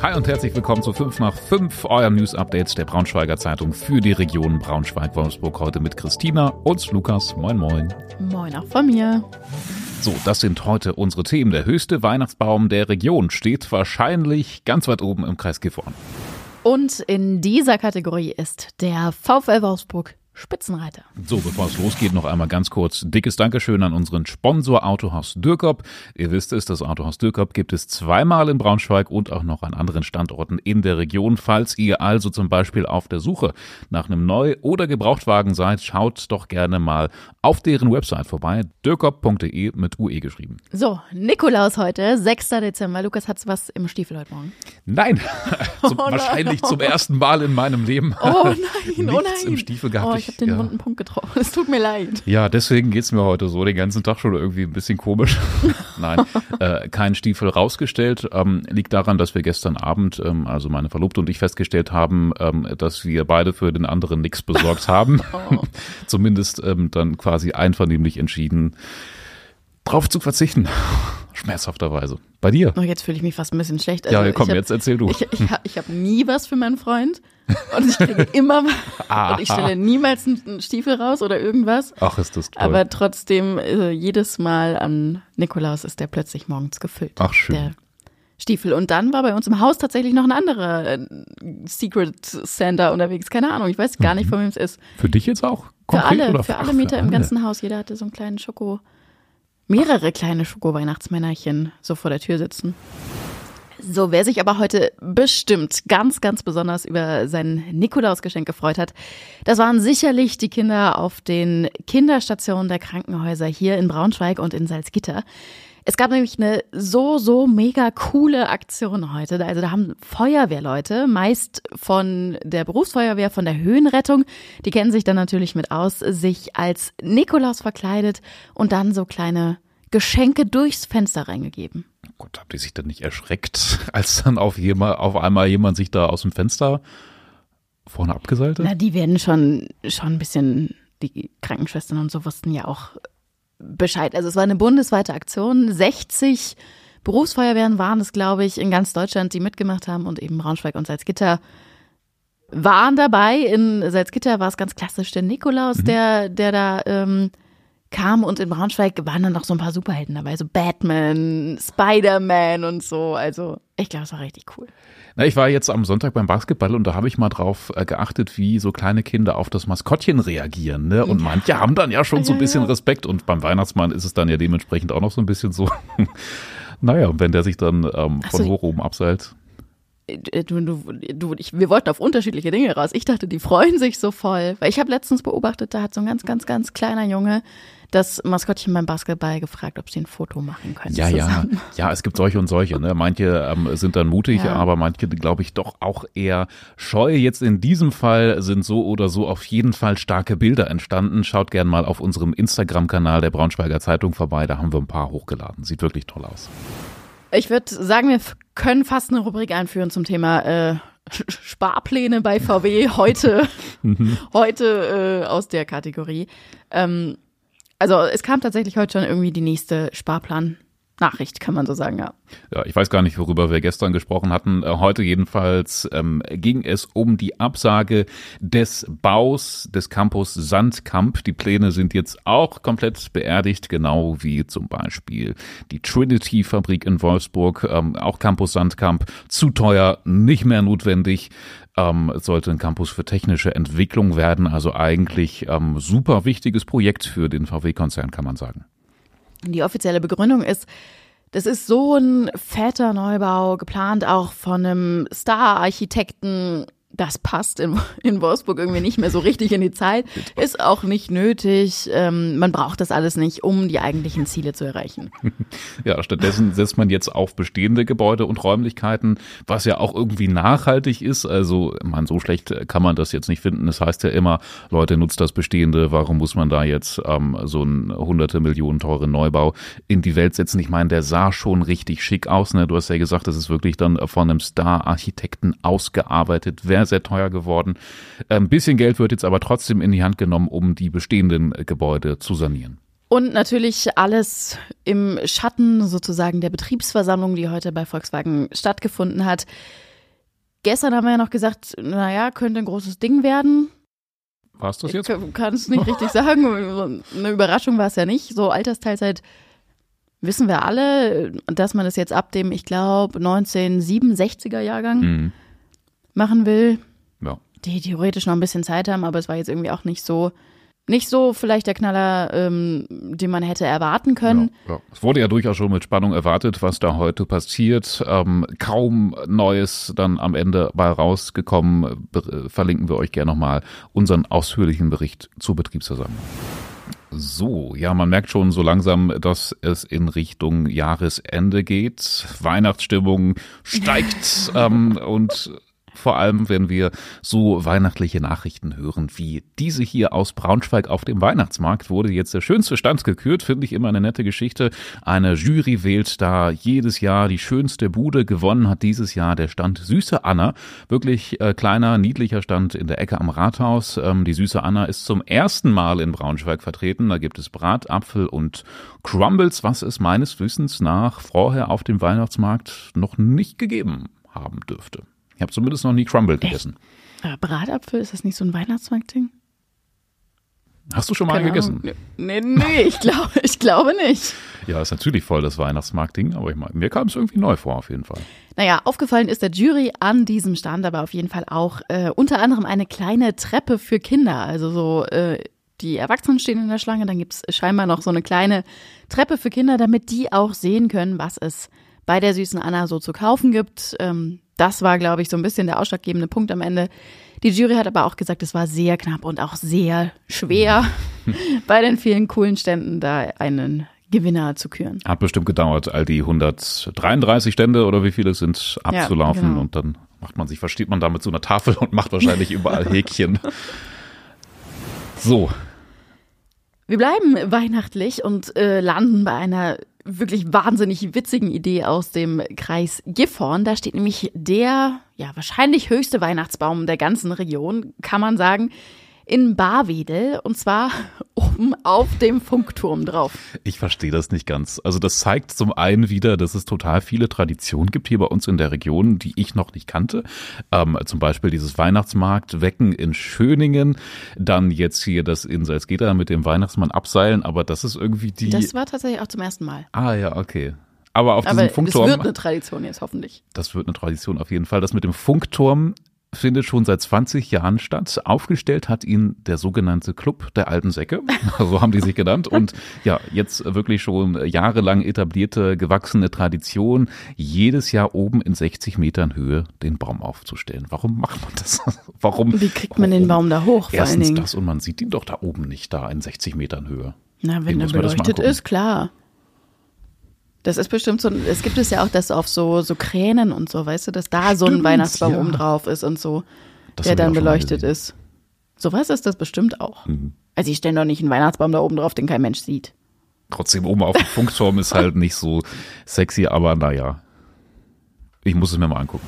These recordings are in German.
Hi und herzlich willkommen zu 5 nach 5, eurem News Update der Braunschweiger Zeitung für die Region Braunschweig-Wolfsburg. Heute mit Christina und Lukas. Moin, moin. Moin auch von mir. So, das sind heute unsere Themen. Der höchste Weihnachtsbaum der Region steht wahrscheinlich ganz weit oben im Kreis Gifhorn. Und in dieser Kategorie ist der VfL Wolfsburg Spitzenreiter. So, bevor es losgeht, noch einmal ganz kurz dickes Dankeschön an unseren Sponsor Autohaus Dürkop. Ihr wisst es, das Autohaus Dürkop gibt es zweimal in Braunschweig und auch noch an anderen Standorten in der Region. Falls ihr also zum Beispiel auf der Suche nach einem Neu- oder Gebrauchtwagen seid, schaut doch gerne mal auf deren Website vorbei, dürkop.de mit UE geschrieben. So, Nikolaus heute, 6. Dezember. Lukas, hat's was im Stiefel heute Morgen? Nein, zum, oh wahrscheinlich zum ersten Mal in meinem Leben. Oh nein, oh Nichts nein. im Stiefel gehabt. Oh, ich habe den ja. wunden Punkt getroffen. Es tut mir leid. Ja, deswegen geht's mir heute so den ganzen Tag schon irgendwie ein bisschen komisch. Nein, äh, kein Stiefel rausgestellt. Ähm, liegt daran, dass wir gestern Abend, ähm, also meine Verlobte und ich festgestellt haben, ähm, dass wir beide für den anderen nichts besorgt haben. Oh. Zumindest ähm, dann quasi einvernehmlich entschieden, drauf zu verzichten. Schmerzhafterweise. Bei dir? Oh, jetzt fühle ich mich fast ein bisschen schlecht. ja, Also, komm, ich hab, jetzt erzähl du. Ich, ich, ich habe nie was für meinen Freund. Und ich kriege immer und ich stelle niemals einen Stiefel raus oder irgendwas. Ach, ist das toll. Aber trotzdem, äh, jedes Mal an Nikolaus ist der plötzlich morgens gefüllt. Ach, schön. Der Stiefel. Und dann war bei uns im Haus tatsächlich noch ein anderer äh, Secret Santa unterwegs. Keine Ahnung, ich weiß gar nicht, von wem es ist. für dich jetzt auch? Für Konkret alle, oder für alle Mieter im alle? ganzen Haus. Jeder hatte so einen kleinen Schoko, mehrere kleine Schoko-Weihnachtsmännerchen so vor der Tür sitzen. So, wer sich aber heute bestimmt ganz, ganz besonders über sein Nikolausgeschenk gefreut hat, das waren sicherlich die Kinder auf den Kinderstationen der Krankenhäuser hier in Braunschweig und in Salzgitter. Es gab nämlich eine so, so mega coole Aktion heute. Also da haben Feuerwehrleute, meist von der Berufsfeuerwehr, von der Höhenrettung, die kennen sich dann natürlich mit aus, sich als Nikolaus verkleidet und dann so kleine Geschenke durchs Fenster reingegeben. Oh Gott, habt ihr sich dann nicht erschreckt, als dann auf, jemand, auf einmal jemand sich da aus dem Fenster vorne abgeseilt hat? Na, die werden schon, schon ein bisschen, die Krankenschwestern und so wussten ja auch Bescheid. Also es war eine bundesweite Aktion. 60 Berufsfeuerwehren waren es, glaube ich, in ganz Deutschland, die mitgemacht haben und eben Braunschweig und Salzgitter waren dabei. In Salzgitter war es ganz klassisch der Nikolaus, der, der da ähm, kam und in Braunschweig waren dann noch so ein paar Superhelden dabei, so Batman, Spider-Man und so. Also ich glaube, es war richtig cool. Na, ich war jetzt am Sonntag beim Basketball und da habe ich mal drauf äh, geachtet, wie so kleine Kinder auf das Maskottchen reagieren. Ne? Und manche haben dann ja schon so ein Ja, bisschen ja. Respekt und beim Weihnachtsmann ist es dann ja dementsprechend auch noch so ein bisschen so. naja, und wenn der sich dann ähm, von so. hoch oben abseilt. Äh, Du, du, ich, wir wollten auf unterschiedliche Dinge raus. Ich dachte, die freuen sich so voll. Weil ich habe letztens beobachtet, da hat so ein ganz, ganz, ganz kleiner Junge das Maskottchen beim Basketball gefragt, ob sie ein Foto machen können. Ja, ja, zusammen. ja, es gibt solche und solche. Ne? Manche ähm, sind dann mutig, Ja. aber manche, glaube ich, doch auch eher scheu. Jetzt in diesem Fall sind so oder so auf jeden Fall starke Bilder entstanden. Schaut gern mal auf unserem Instagram-Kanal der Braunschweiger Zeitung vorbei. Da haben wir ein paar hochgeladen. Sieht wirklich toll aus. Ich würde sagen, wir können fast eine Rubrik einführen zum Thema äh, Sparpläne bei VW heute, heute äh, aus der Kategorie. Ähm, also es kam tatsächlich heute schon irgendwie die nächste Sparplan-Nachricht, kann man so sagen, ja. Ja, ich weiß gar nicht, worüber wir gestern gesprochen hatten. Äh, Heute jedenfalls ähm, ging es um die Absage des Baus des Campus Sandkamp. Die Pläne sind jetzt auch komplett beerdigt, genau wie zum Beispiel die Trinity-Fabrik in Wolfsburg. Ähm, auch Campus Sandkamp zu teuer, nicht mehr notwendig. Ähm, es sollte ein Campus für technische Entwicklung werden, also eigentlich ähm, super wichtiges Projekt für den VW-Konzern, kann man sagen. Die offizielle Begründung ist, das ist so ein fetter Neubau, geplant auch von einem Star-Architekten. Das passt in, in Wolfsburg irgendwie nicht mehr so richtig in die Zeit. Ist auch nicht nötig. Ähm, man braucht das alles nicht, um die eigentlichen Ziele zu erreichen. Ja, stattdessen setzt man jetzt auf bestehende Gebäude und Räumlichkeiten, was ja auch irgendwie nachhaltig ist. Also, man, so schlecht kann man das jetzt nicht finden. Das heißt ja immer, Leute, nutzt das Bestehende. Warum muss man da jetzt ähm, so einen hunderte Millionen teuren Neubau in die Welt setzen? Ich meine, der sah schon richtig schick aus. Ne? Du hast ja gesagt, das ist wirklich dann von einem Star-Architekten ausgearbeitet. Wäre sehr teuer geworden. Ein bisschen Geld wird jetzt aber trotzdem in die Hand genommen, um die bestehenden Gebäude zu sanieren. Und natürlich alles im Schatten sozusagen der Betriebsversammlung, die heute bei Volkswagen stattgefunden hat. Gestern haben wir ja noch gesagt, naja, könnte ein großes Ding werden. War es das jetzt? Ich kann es nicht richtig sagen. Eine Überraschung war es ja nicht. So Altersteilzeit wissen wir alle, dass man das jetzt ab dem, ich glaube, 1967er Jahrgang Mhm. Machen will. Ja. Die theoretisch noch ein bisschen Zeit haben, aber es war jetzt irgendwie auch nicht so, nicht so vielleicht der Knaller, ähm, den man hätte erwarten können. Ja, ja. Es wurde ja durchaus schon mit Spannung erwartet, was da heute passiert. Ähm, kaum Neues dann am Ende bei rausgekommen. Be äh, verlinken wir euch gerne nochmal unseren ausführlichen Bericht zur Betriebsversammlung. So, ja, man merkt schon so langsam, dass es in Richtung Jahresende geht. Weihnachtsstimmung steigt ähm, und vor allem, wenn wir so weihnachtliche Nachrichten hören, wie diese hier aus Braunschweig auf dem Weihnachtsmarkt, wurde jetzt der schönste Stand gekürt, finde ich immer eine nette Geschichte. Eine Jury wählt da jedes Jahr die schönste Bude. Gewonnen hat dieses Jahr der Stand Süße Anna. Wirklich äh, kleiner, niedlicher Stand in der Ecke am Rathaus. Ähm, die Süße Anna ist zum ersten Mal in Braunschweig vertreten. Da gibt es Bratapfel und Crumbles, was es meines Wissens nach vorher auf dem Weihnachtsmarkt noch nicht gegeben haben dürfte. Ich habe zumindest noch nie Crumble gegessen. Aber Bratapfel, ist das nicht so ein Weihnachtsmarktding? Hast du schon mal einen gegessen? Ahnung. Nee, nee, ich glaube, ich glaube nicht. Ja, ist natürlich voll das Weihnachtsmarktding, aber ich meine, mir kam es irgendwie neu vor auf jeden Fall. Naja, aufgefallen ist der Jury an diesem Stand aber auf jeden Fall auch äh, unter anderem eine kleine Treppe für Kinder. Also so, äh, die Erwachsenen stehen in der Schlange, dann gibt's scheinbar noch so eine kleine Treppe für Kinder, damit die auch sehen können, was es bei der süßen Anna so zu kaufen gibt. Ähm, das war, glaube ich, so ein bisschen der ausschlaggebende Punkt am Ende. Die Jury hat aber auch gesagt, es war sehr knapp und auch sehr schwer, bei den vielen coolen Ständen da einen Gewinner zu küren. Hat bestimmt gedauert, all die 133 Stände oder wie viele sind, abzulaufen genau. und dann macht man sich, versteht man da mit so einer Tafel und macht wahrscheinlich überall Häkchen. So, Wir bleiben weihnachtlich und äh, landen bei einer wirklich wahnsinnig witzigen Idee aus dem Kreis Gifhorn. Da steht nämlich der, ja, wahrscheinlich höchste Weihnachtsbaum der ganzen Region, kann man sagen, in Barwedel und zwar oben auf dem Funkturm drauf. Ich verstehe das nicht ganz. Also das zeigt zum einen wieder, dass es total viele Traditionen gibt hier bei uns in der Region, die ich noch nicht kannte. Ähm, zum Beispiel dieses Weihnachtsmarktwecken in Schöningen, dann jetzt hier das in Salzgitter mit dem Weihnachtsmann abseilen, aber das ist irgendwie die. Das war tatsächlich auch zum ersten Mal. ah ja, okay. Aber auf Aber diesem es Funkturm. wird eine Tradition jetzt hoffentlich. Das wird eine Tradition auf jeden Fall. Das mit dem Funkturm findet schon seit 20 Jahren statt. Aufgestellt hat ihn der sogenannte Club der alten Säcke, so haben die sich genannt. Und ja, jetzt wirklich schon jahrelang etablierte, gewachsene Tradition, jedes Jahr oben in 60 Metern Höhe den Baum aufzustellen. Warum macht man das? Warum? Wie kriegt man den warum? Baum da hoch, vor allen Erstens das und man sieht ihn doch da oben nicht, da in 60 Metern Höhe. Na, wenn er beleuchtet ist, klar. Das ist bestimmt so, es gibt es ja auch, dass auf so, so Kränen und so, weißt du, dass da so ein Stimmt, Weihnachtsbaum ja. oben drauf ist und so, Das der dann beleuchtet ist. Sowas ist das bestimmt auch. Mhm. Also ich stelle doch nicht einen Weihnachtsbaum da oben drauf, den kein Mensch sieht. Trotzdem oben auf dem Funkturm ist halt nicht so sexy, aber naja. Ich muss es mir mal angucken.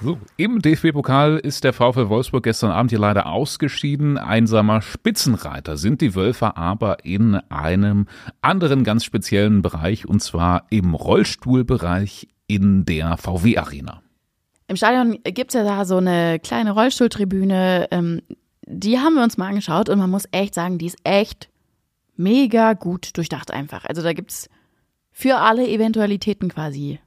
So, im DFB-Pokal ist der VfL Wolfsburg gestern Abend hier leider ausgeschieden. Einsamer Spitzenreiter sind die Wölfer aber in einem anderen ganz speziellen Bereich und zwar im Rollstuhlbereich in der VW-Arena. Im Stadion gibt's ja da so eine kleine Rollstuhltribüne, ähm, die haben wir uns mal angeschaut und man muss echt sagen, die ist echt mega gut durchdacht einfach. Also da gibt's für alle Eventualitäten quasi,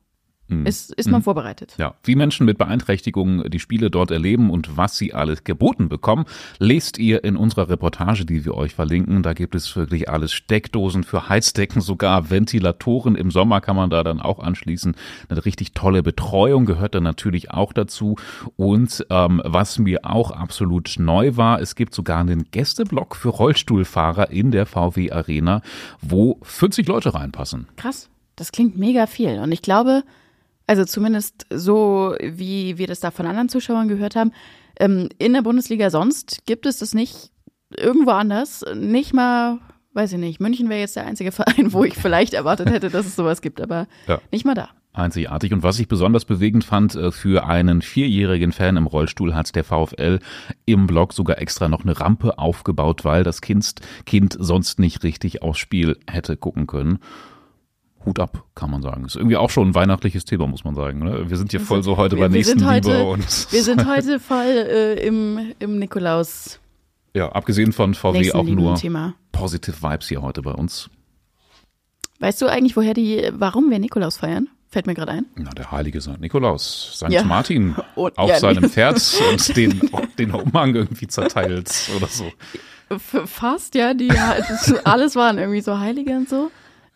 ist, ist man vorbereitet. Ja, wie Menschen mit Beeinträchtigungen die Spiele dort erleben und was sie alles geboten bekommen, lest ihr in unserer Reportage, die wir euch verlinken. Da gibt es wirklich alles. Steckdosen für Heizdecken, sogar Ventilatoren. Im Sommer kann man da dann auch anschließen. Eine richtig tolle Betreuung gehört dann natürlich auch dazu. Und ähm, was mir auch absolut neu war, es gibt sogar einen Gästeblock für Rollstuhlfahrer in der VW Arena, wo 40 Leute reinpassen. Krass. Das klingt mega viel. Und ich glaube, also zumindest so, wie wir das da von anderen Zuschauern gehört haben, ähm, in der Bundesliga sonst gibt es das nicht irgendwo anders. Nicht mal, weiß ich nicht, München wäre jetzt der einzige Verein, wo ich vielleicht erwartet hätte, dass es sowas gibt, aber Ja. nicht mal da. Einzigartig. Und was ich besonders bewegend fand, äh, für einen vierjährigen Fan im Rollstuhl hat der VfL im Blog sogar extra noch eine Rampe aufgebaut, weil das Kind, kind sonst nicht richtig aufs Spiel hätte gucken können. Hut ab, kann man sagen. Ist irgendwie auch schon ein weihnachtliches Thema, muss man sagen. Ne? Wir sind hier voll so heute wir, bei Nächstenliebe heute, und. Wir sind heute voll äh, im, im Nikolaus. Ja, abgesehen von VW auch nur Thema. positive Vibes hier heute bei uns. Weißt du eigentlich, woher die, warum wir Nikolaus feiern? Fällt mir gerade ein. Na, der heilige St. Nikolaus, St. Ja. Martin, Und- auf ja, seinem. Pferd und den, den Umhang irgendwie zerteilt oder so. Fast, ja. Die, alles waren irgendwie so Heilige und so.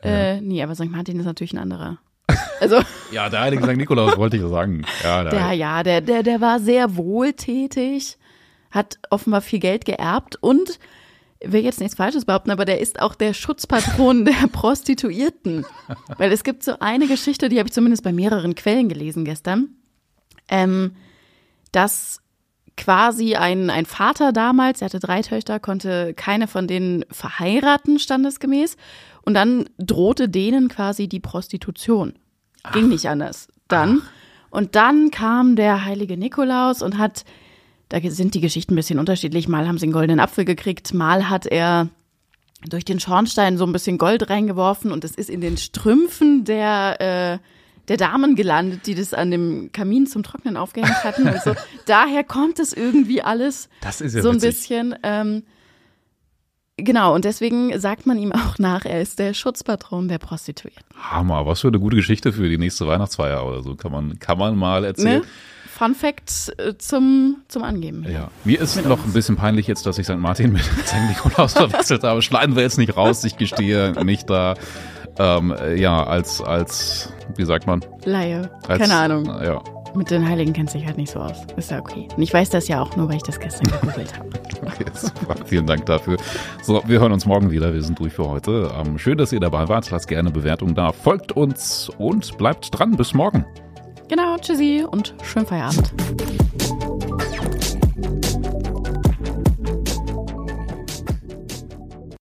Äh, nee, aber St. Martin ist natürlich ein anderer. Also, Ja, der heilige St. Nikolaus wollte ich ja sagen. Ja, der, der, ja, der, der, der war sehr wohltätig, hat offenbar viel Geld geerbt und will jetzt nichts Falsches behaupten, aber der ist auch der Schutzpatron der Prostituierten. Weil es gibt so eine Geschichte, die habe ich zumindest bei mehreren Quellen gelesen gestern, ähm, dass quasi ein, ein Vater damals, er hatte drei Töchter, konnte keine von denen verheiraten, standesgemäß. Und dann drohte denen quasi die Prostitution. Ging nicht anders. Dann. Und dann kam der heilige Nikolaus und hat, da sind die Geschichten ein bisschen unterschiedlich. Mal haben sie einen goldenen Apfel gekriegt, mal hat er durch den Schornstein so ein bisschen Gold reingeworfen und es ist in den Strümpfen der, äh, der Damen gelandet, die das an dem Kamin zum Trocknen aufgehängt hatten. Und so. Daher kommt es irgendwie alles Das ist ja so ein witzig. bisschen. Ähm, genau, und deswegen sagt man ihm auch nach, er ist der Schutzpatron der Prostituierten. Hammer, was für eine gute Geschichte für die nächste Weihnachtsfeier oder so. Kann man, kann man mal erzählen. Ne? Fun Fact äh, zum, zum Angeben. Ja. Mir ist noch ein bisschen peinlich jetzt, dass ich St. Martin mit St. Nikolaus verwechselt habe. Schneiden wir jetzt nicht raus, ich gestehe nicht da. Ähm, äh, ja, als, als, wie sagt man? Laie. Als, Keine Ahnung. Ja, Mit den Heiligen kennt sich halt nicht so aus. Ist ja okay. Und ich weiß das ja auch nur, weil ich das gestern gegoogelt habe. okay, super. Vielen Dank dafür. So, wir hören uns morgen wieder. Wir sind durch für heute. Ähm, schön, dass ihr dabei wart. Lasst gerne Bewertungen da. Folgt uns und bleibt dran. Bis morgen. Genau, tschüssi und schönen Feierabend.